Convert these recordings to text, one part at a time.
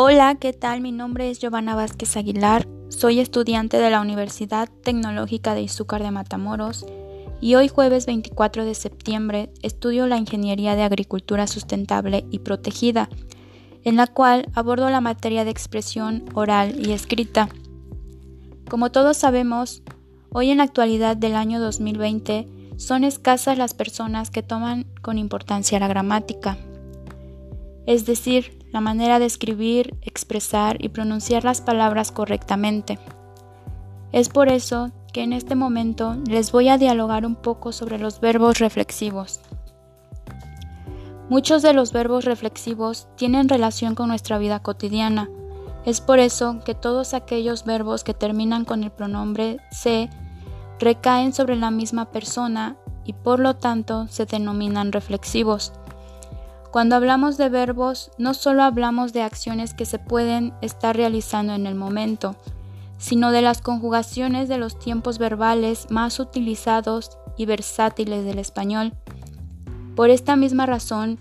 Hola, ¿qué tal? Mi nombre es Giovanna Vázquez Aguilar, soy estudiante de la Universidad Tecnológica de Izúcar de Matamoros y hoy jueves 24 de septiembre estudio la Ingeniería de Agricultura Sustentable y Protegida, en la cual abordo la materia de expresión oral y escrita. Como todos sabemos, hoy en la actualidad del año 2020 son escasas las personas que toman con importancia la gramática, es decir, la manera de escribir, expresar y pronunciar las palabras correctamente. Es por eso que en este momento les voy a dialogar un poco sobre los verbos reflexivos. Muchos de los verbos reflexivos tienen relación con nuestra vida cotidiana. Es por eso que todos aquellos verbos que terminan con el pronombre se recaen sobre la misma persona y por lo tanto se denominan reflexivos. Cuando hablamos de verbos, no solo hablamos de acciones que se pueden estar realizando en el momento, sino de las conjugaciones de los tiempos verbales más utilizados y versátiles del español. Por esta misma razón,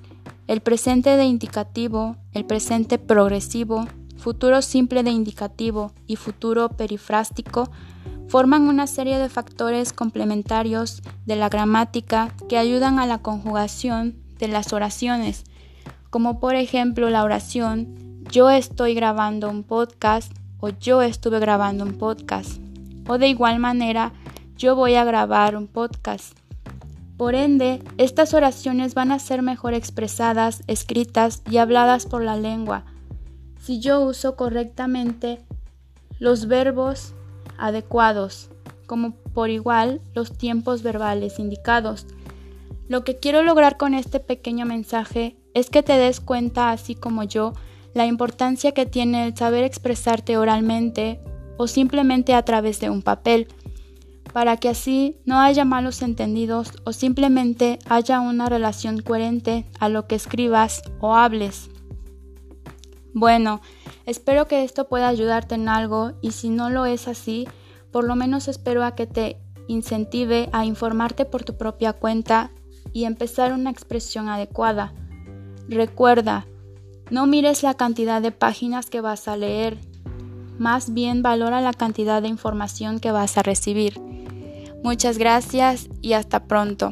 el presente de indicativo, el presente progresivo, futuro simple de indicativo y futuro perifrástico forman una serie de factores complementarios de la gramática que ayudan a la conjugación de las oraciones, como por ejemplo la oración yo estoy grabando un podcast o yo estuve grabando un podcast, o de igual manera yo voy a grabar un podcast. Por ende, estas oraciones van a ser mejor expresadas, escritas y habladas por la lengua si yo uso correctamente los verbos adecuados, como por igual los tiempos verbales indicados. Lo que quiero lograr con este pequeño mensaje es que te des cuenta, así como yo, la importancia que tiene el saber expresarte oralmente o simplemente a través de un papel, para que así no haya malos entendidos o simplemente haya una relación coherente a lo que escribas o hables. Bueno, espero que esto pueda ayudarte en algo y si no lo es así, por lo menos espero a que te incentive a informarte por tu propia cuenta y empezar una expresión adecuada. Recuerda, no mires la cantidad de páginas que vas a leer, más bien valora la cantidad de información que vas a recibir. Muchas gracias y hasta pronto.